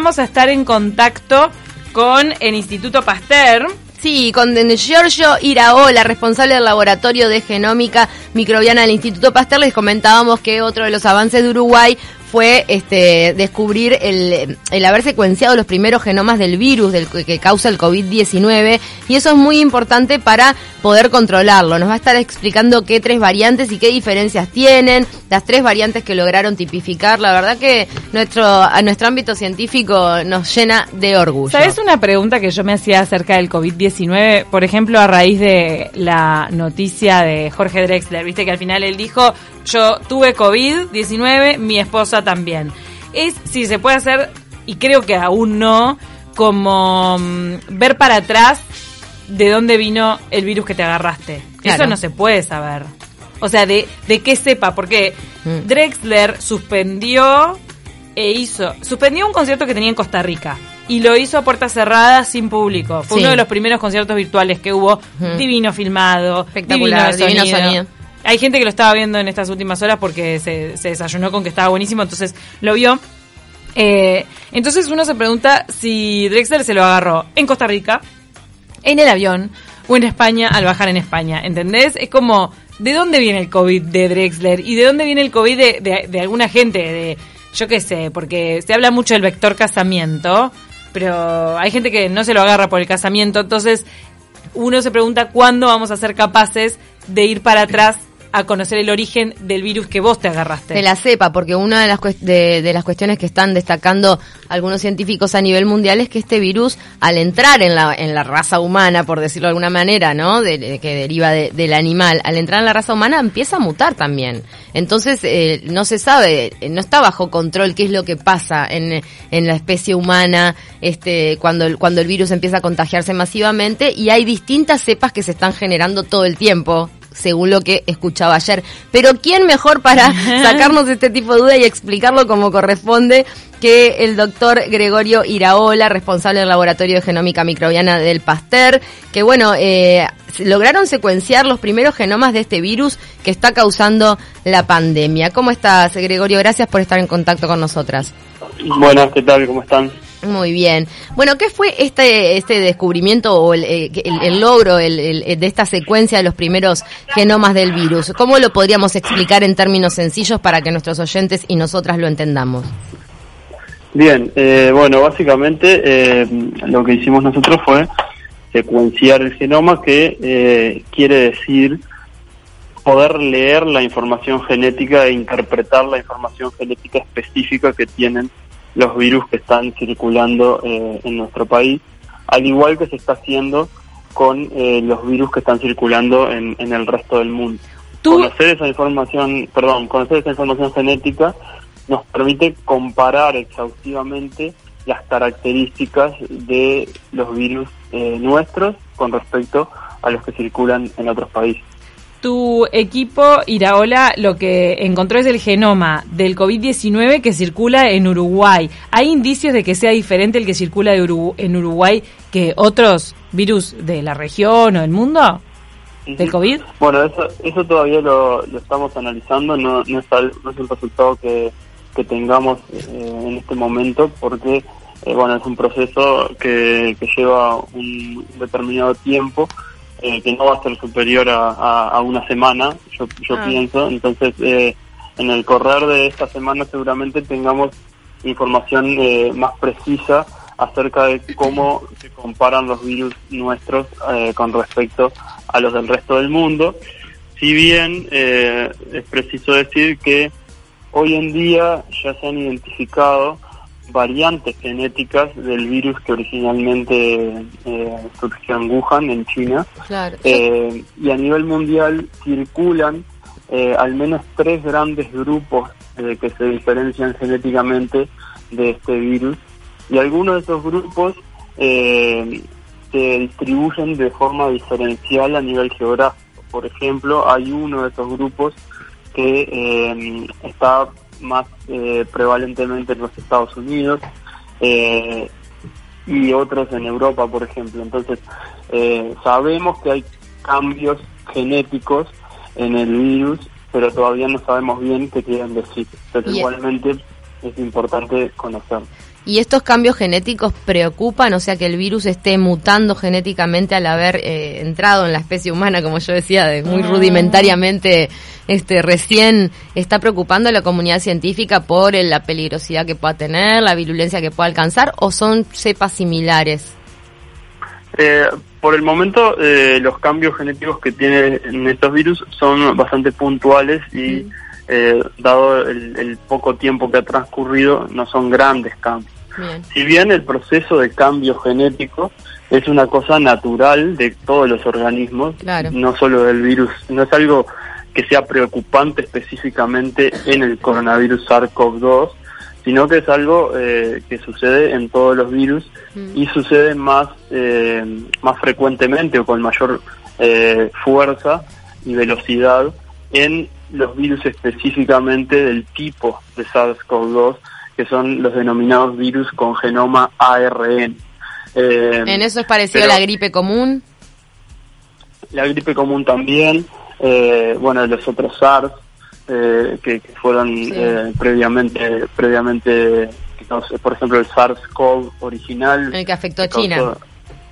vamos a estar en contacto con el Instituto Pasteur. Sí, con Giorgio Iraola, responsable del Laboratorio de Genómica Microbiana del Instituto Pasteur, les comentábamos que otro de los avances de Uruguay fue este, descubrir el, el, haber secuenciado los primeros genomas del virus del, que causa el COVID-19 y eso es muy importante para poder controlarlo. Nos va a estar explicando qué tres variantes y qué diferencias tienen, las tres variantes que lograron tipificar. La verdad que nuestro, a nuestro ámbito científico nos llena de orgullo. ¿Sabes una pregunta que yo me hacía acerca del COVID-19? Por ejemplo, a raíz de la noticia de Jorge Drexler, viste que al final él dijo, yo tuve COVID-19, mi esposa también. Es si se puede hacer, y creo que aún no, como mm, ver para atrás de dónde vino el virus que te agarraste. Eso no se puede saber. O sea, de, de qué sepa, porque mm. Drexler suspendió e hizo, suspendió un concierto que tenía en Costa Rica y lo hizo a puertas cerradas sin público. Fue uno de los primeros conciertos virtuales que hubo, divino filmado, espectacular, divino sonido. Hay gente que lo estaba viendo en estas últimas horas porque se, desayunó con que estaba buenísimo, entonces lo vio. Eh, entonces uno se pregunta si Drexler se lo agarró en Costa Rica, en el avión o en España al bajar en España, ¿entendés? Es como, ¿de dónde viene el COVID de Drexler? ¿Y de dónde viene el COVID de, de alguna gente? De, yo qué sé, porque se habla mucho del vector casamiento, pero hay gente que no se lo agarra por el casamiento, entonces uno se pregunta cuándo vamos a ser capaces de ir para atrás a conocer el origen del virus que vos te agarraste. De la cepa, porque una de las, de, las cuestiones que están destacando algunos científicos a nivel mundial es que este virus, al entrar en la, en la raza humana, por decirlo de alguna manera, ¿no? De, que deriva del animal, al entrar en la raza humana empieza a mutar también. Entonces, eh, no se sabe, no está bajo control qué es lo que pasa en, en la especie humana este, cuando, cuando el virus empieza a contagiarse masivamente y hay distintas cepas que se están generando todo el tiempo según lo que escuchaba ayer. Pero ¿quién mejor para sacarnos este tipo de duda y explicarlo como corresponde que el doctor Gregorio Iraola, responsable del Laboratorio de Genómica Microbiana del Pasteur, que bueno, eh, lograron secuenciar los primeros genomas de este virus que está causando la pandemia. ¿Cómo estás, Gregorio? Gracias por estar en contacto con nosotras. Buenas, ¿qué tal? ¿Cómo están? Muy bien. Bueno, ¿qué fue este este descubrimiento o el, eh, logro de esta secuencia de los primeros genomas del virus? ¿Cómo lo podríamos explicar en términos sencillos para que nuestros oyentes y nosotras lo entendamos? Bien, eh, bueno, básicamente eh, lo que hicimos nosotros fue secuenciar el genoma, que quiere decir poder leer la información genética e interpretar la información genética específica que tienen los virus que están circulando eh, en nuestro país, al igual que se está haciendo con eh, los virus que están circulando en, el resto del mundo. Conocer esa información, perdón, conocer esa información genética nos permite comparar exhaustivamente las características de los virus eh, nuestros con respecto a los que circulan en otros países tu equipo Iraola lo que encontró es el genoma del COVID-19 que circula en Uruguay. ¿Hay indicios de que sea diferente el que circula en Uruguay que otros virus de la región o del mundo? ¿Del COVID? Bueno, eso, eso todavía lo, estamos analizando, no, no, es, no es el resultado que, que tengamos eh, en este momento porque eh, bueno, es un proceso que, que lleva un determinado tiempo eh, que no va a ser superior a, una semana, yo, yo ah. pienso. Entonces, eh, en el correr de esta semana seguramente tengamos información eh, más precisa acerca de cómo se comparan los virus nuestros con respecto a los del resto del mundo. Si bien es preciso decir que hoy en día ya se han identificado variantes genéticas del virus que originalmente eh, surgió en Wuhan, en China. Eh, y a nivel mundial circulan eh, al menos tres grandes grupos que se diferencian genéticamente de este virus. Y algunos de esos grupos se distribuyen de forma diferencial a nivel geográfico. Por ejemplo, hay uno de esos grupos que está más eh, prevalentemente en los Estados Unidos eh, y otros en Europa, por ejemplo. Entonces, eh, sabemos que hay cambios genéticos en el virus, pero todavía no sabemos bien qué quieren decir. Pero igualmente es importante conocerlo. ¿Y estos cambios genéticos preocupan? O sea, que el virus esté mutando genéticamente al haber eh, entrado en la especie humana, como yo decía, de muy ah. rudimentariamente, este, recién está preocupando a la comunidad científica por la peligrosidad que pueda tener, la virulencia que pueda alcanzar, o son cepas similares? Eh, por el momento, eh, los cambios genéticos que tienen estos virus son bastante puntuales y, mm. Eh, dado el, poco tiempo que ha transcurrido, no son grandes cambios. Si bien el proceso de cambio genético es una cosa natural de todos los organismos, no solo del virus, no es algo que sea preocupante específicamente en el coronavirus SARS-CoV-2, sino que es algo eh, que sucede en todos los virus mm. y sucede más, eh, más frecuentemente o con mayor eh, fuerza y velocidad en los virus específicamente del tipo de SARS-CoV-2, que son los denominados virus con genoma ARN. ¿En eso es parecido a la gripe común? La gripe común también, bueno, los otros SARS, eh, que, fueron eh, previamente, previamente por ejemplo, el SARS-CoV original. El que afectó a China.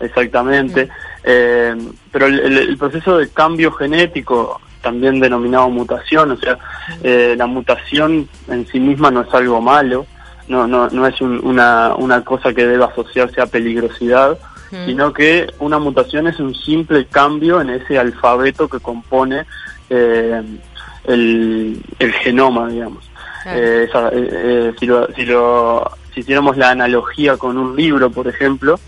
exactamente. Eh, pero el, proceso de cambio genético, también denominado mutación, o sea, la mutación en sí misma no es algo malo, no, no, no es una, una cosa que deba asociarse a peligrosidad, sino que una mutación es un simple cambio en ese alfabeto que compone eh, el, el genoma, digamos. Eh, eh, eh, si, lo, si, lo, si hiciéramos la analogía con un libro, por ejemplo,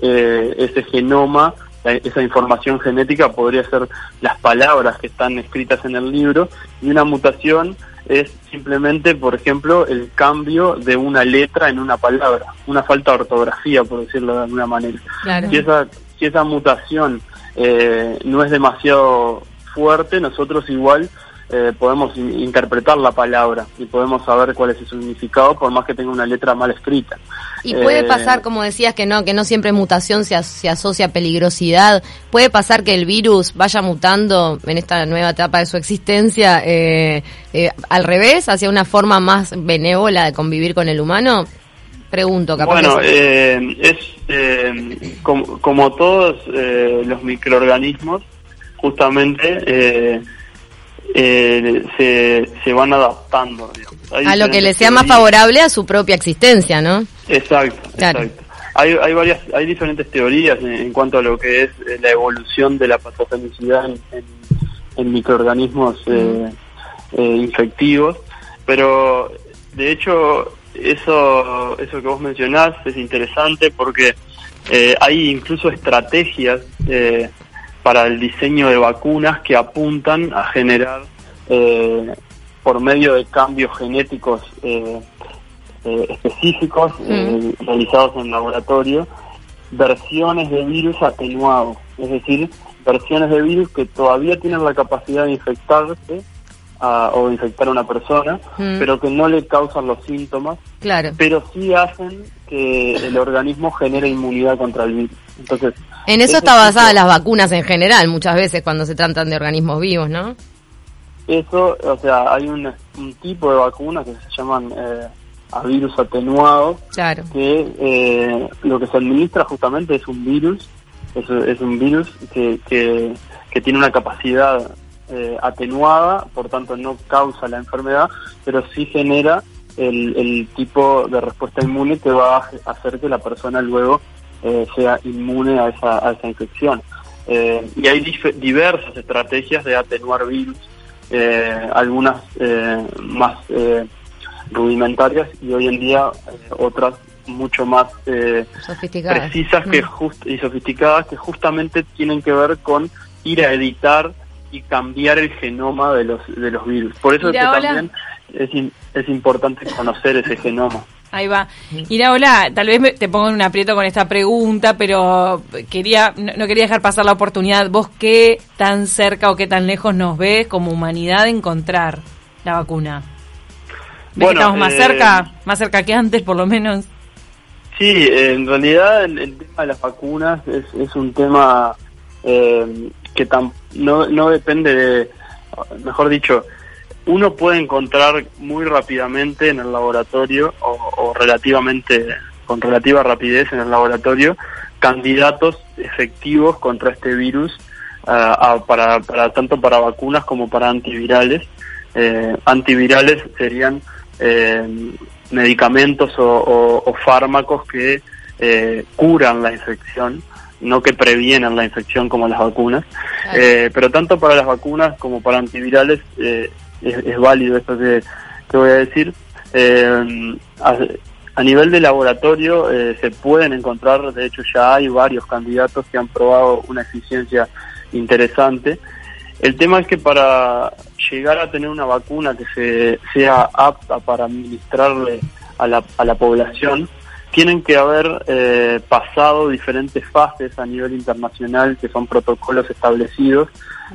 ese genoma, esa información genética podría ser las palabras que están escritas en el libro y una mutación es simplemente, por ejemplo, el cambio de una letra en una palabra, una falta de ortografía, por decirlo de alguna manera. Si, esa, si esa mutación no es demasiado fuerte, nosotros igual eh, podemos interpretar la palabra y podemos saber cuál es su significado por más que tenga una letra mal escrita. Y puede eh, pasar, como decías, que no, que no siempre mutación se, se, asocia a peligrosidad. Puede pasar que el virus vaya mutando en esta nueva etapa de su existencia eh, al revés, hacia una forma más benévola de convivir con el humano. Pregunto, capaz. Bueno, es como, como, todos los microorganismos, justamente eh, se, se van adaptando. A lo que le sea más favorable a su propia existencia, ¿no? Exacto, exacto. Hay, hay, varias, hay diferentes teorías en, cuanto a lo que es eh, la evolución de la patogenicidad en, microorganismos eh, eh, infectivos, pero de hecho eso, eso que vos mencionás es interesante porque hay incluso estrategias eh, para el diseño de vacunas que apuntan a generar, eh, por medio de cambios genéticos eh, eh, específicos mm. realizados en laboratorio, versiones de virus atenuados, es decir, versiones de virus que todavía tienen la capacidad de infectarse o infectar a una persona, mm. pero que no le causan los síntomas, claro. pero sí hacen que el organismo genere inmunidad contra el virus. Entonces, en eso está basada las vacunas en general, muchas veces cuando se tratan de organismos vivos, ¿no? Eso, o sea, hay un, tipo de vacunas que se llaman eh, a virus atenuados, claro. que eh, lo que se administra justamente es un virus, es, es un virus que, que, tiene una capacidad eh, atenuada, por tanto no causa la enfermedad, pero sí genera el, el tipo de respuesta inmune que va a hacer que la persona luego eh, sea inmune a esa, a esa infección. Eh, y hay diversas estrategias de atenuar virus, eh, algunas más rudimentarias y hoy en día otras mucho más precisas que mm. y sofisticadas que justamente tienen que ver con ir a editar y cambiar el genoma de los de los virus. Por eso es que también es, es importante conocer ese genoma. Ahí va. hola, tal vez te pongo en un aprieto con esta pregunta, pero quería no, quería dejar pasar la oportunidad. ¿Vos qué tan cerca o qué tan lejos nos ves como humanidad de encontrar la vacuna? ¿Ves que estamos más cerca? Eh, ¿Más cerca que antes, por lo menos? Sí, en realidad el, tema de las vacunas es, es un tema eh, que no, no depende de, mejor dicho, uno puede encontrar muy rápidamente en el laboratorio o, relativamente con relativa rapidez en el laboratorio candidatos efectivos contra este virus uh, para, para, tanto para vacunas como para antivirales. Eh, antivirales serían eh, medicamentos o, o, o, fármacos que eh, curan la infección, no que previenen la infección como las vacunas. Eh, pero tanto para las vacunas como para antivirales eh, es, es, válido esto que, que voy a decir. Eh, a nivel de laboratorio eh, se pueden encontrar, de hecho ya hay varios candidatos que han probado una eficiencia interesante. El tema es que para llegar a tener una vacuna que se, sea apta para administrarle a la, a la población, tienen que haber eh, pasado diferentes fases a nivel internacional, que son protocolos establecidos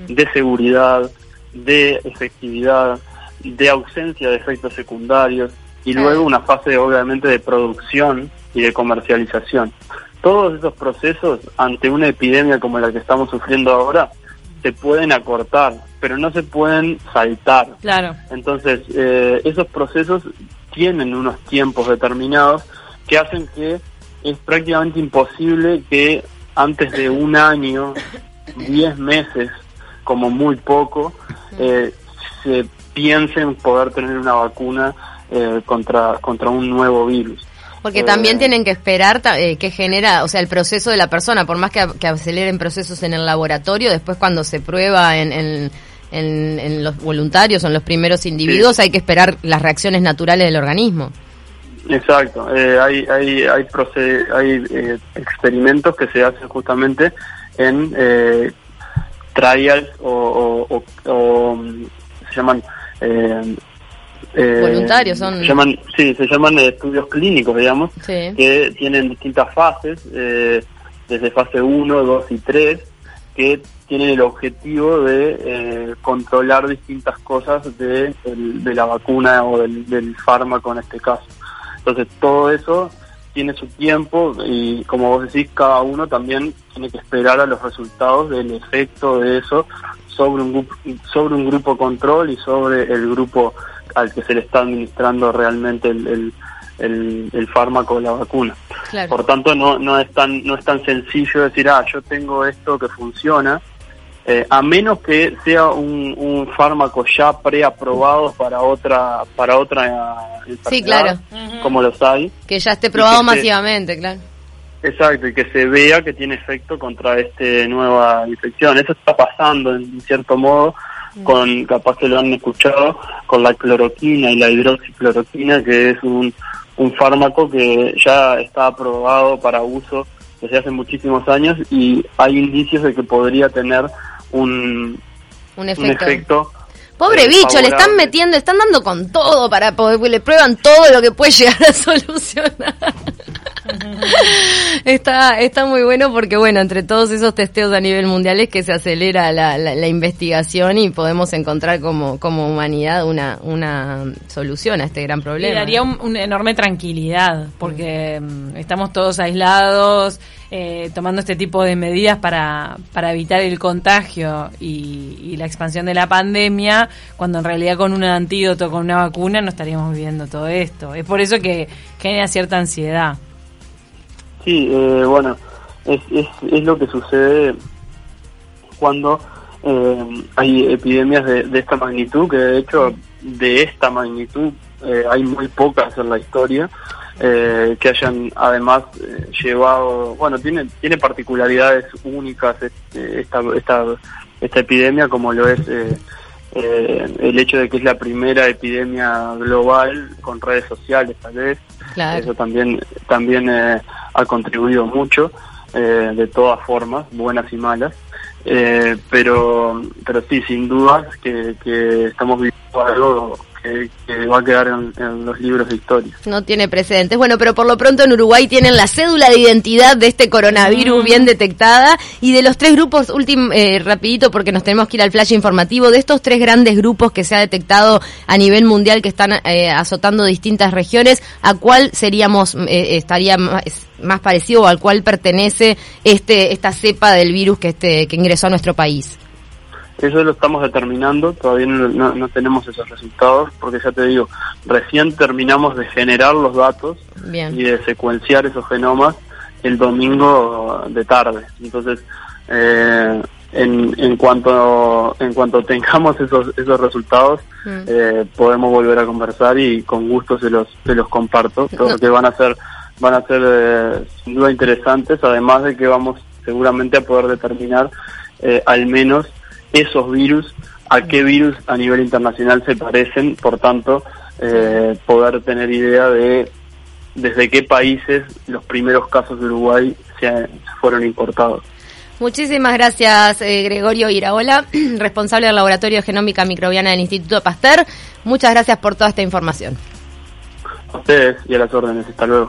de seguridad, de efectividad, de ausencia de efectos secundarios, y luego una fase obviamente de producción y de comercialización. Todos esos procesos ante una epidemia como la que estamos sufriendo ahora se pueden acortar, pero no se pueden saltar. Claro. Entonces, eh, esos procesos tienen unos tiempos determinados que hacen que es prácticamente imposible que antes de un año, diez meses, como muy poco, eh, se piensen poder tener una vacuna eh, contra, contra un nuevo virus. Porque eh, también tienen que esperar eh, que genera, o sea, el proceso de la persona, por más que, que, aceleren procesos en el laboratorio, después cuando se prueba en, en, en, en los voluntarios o en los primeros individuos, sí. hay que esperar las reacciones naturales del organismo. Exacto, eh, hay hay hay, hay eh, experimentos que se hacen justamente en eh, trials o, o, o, o, se llaman eh, voluntarios son se llaman sí se llaman estudios clínicos digamos sí. que tienen distintas fases eh, desde fase 1 2 y 3 que tienen el objetivo de eh, controlar distintas cosas de, de la vacuna o del, del, fármaco en este caso entonces todo eso tiene su tiempo y como vos decís cada uno también tiene que esperar a los resultados del efecto de eso sobre un sobre un grupo control y sobre el grupo al que se le está administrando realmente el, el, el, el fármaco o la vacuna. Claro. Por tanto, no, no, es tan, no es tan sencillo decir, ah, yo tengo esto que funciona, eh, a menos que sea un, un fármaco ya preaprobado para otra para otra sí, claro. como los hay. Que ya esté probado masivamente, se, claro. Exacto, y que se vea que tiene efecto contra esta nueva infección. Eso está pasando en cierto modo con, capaz que lo han escuchado, con la cloroquina y la hidroxicloroquina, que es un, un fármaco que ya está aprobado para uso desde hace muchísimos años y hay indicios de que podría tener un, un efecto. Un efecto Pobre bicho, favorable. le están metiendo, están dando con todo para poder, le prueban todo lo que puede llegar a solucionar. está, está muy bueno porque, bueno, entre todos esos testeos a nivel mundial es que se acelera la, la, la investigación y podemos encontrar como, como humanidad una, una solución a este gran problema. Y daría un, una enorme tranquilidad porque mm. estamos todos aislados, eh, tomando este tipo de medidas para, para evitar el contagio y, y, la expansión de la pandemia, cuando en realidad con un antídoto, con una vacuna, no estaríamos viviendo todo esto. Es por eso que genera cierta ansiedad. Sí, eh, bueno, es, es, es, lo que sucede cuando eh, hay epidemias de, de, esta magnitud, que de hecho de esta magnitud eh, hay muy pocas en la historia. Eh, que hayan además llevado, bueno, tiene, tiene particularidades únicas esta, esta, esta epidemia, como lo es eh, eh, el hecho de que es la primera epidemia global con redes sociales, tal vez. Claro. Eso también, también eh, ha contribuido mucho, eh, de todas formas, buenas y malas. pero, pero sí, sin dudas que, que estamos viviendo algo que, que, va a quedar en, en, los libros de historia. No tiene precedentes. Bueno, pero por lo pronto en Uruguay tienen la cédula de identidad de este coronavirus mm. bien detectada y de los tres grupos, último, eh, rapidito porque nos tenemos que ir al flash informativo, de estos tres grandes grupos que se ha detectado a nivel mundial que están eh, azotando distintas regiones, ¿a cuál seríamos, eh, estaría más, más, parecido o al cual pertenece este esta cepa del virus que, este, que ingresó a nuestro país? Eso lo estamos determinando, todavía no, no, tenemos esos resultados, porque ya te digo, recién terminamos de generar los datos y de secuenciar esos genomas el domingo de tarde. Entonces, eh, en, en cuanto en cuanto tengamos esos esos resultados mm. eh, podemos volver a conversar y con gusto se los se los comparto porque van a ser van a ser eh, sin duda interesantes además de que vamos seguramente a poder determinar eh, al menos esos virus a qué virus a nivel internacional se parecen por tanto poder tener idea de desde qué países los primeros casos de Uruguay se fueron importados Muchísimas gracias, eh, Gregorio Iraola, responsable del Laboratorio de Genómica Microbiana del Instituto Pasteur. Muchas gracias por toda esta información. A ustedes y a las órdenes. Hasta luego.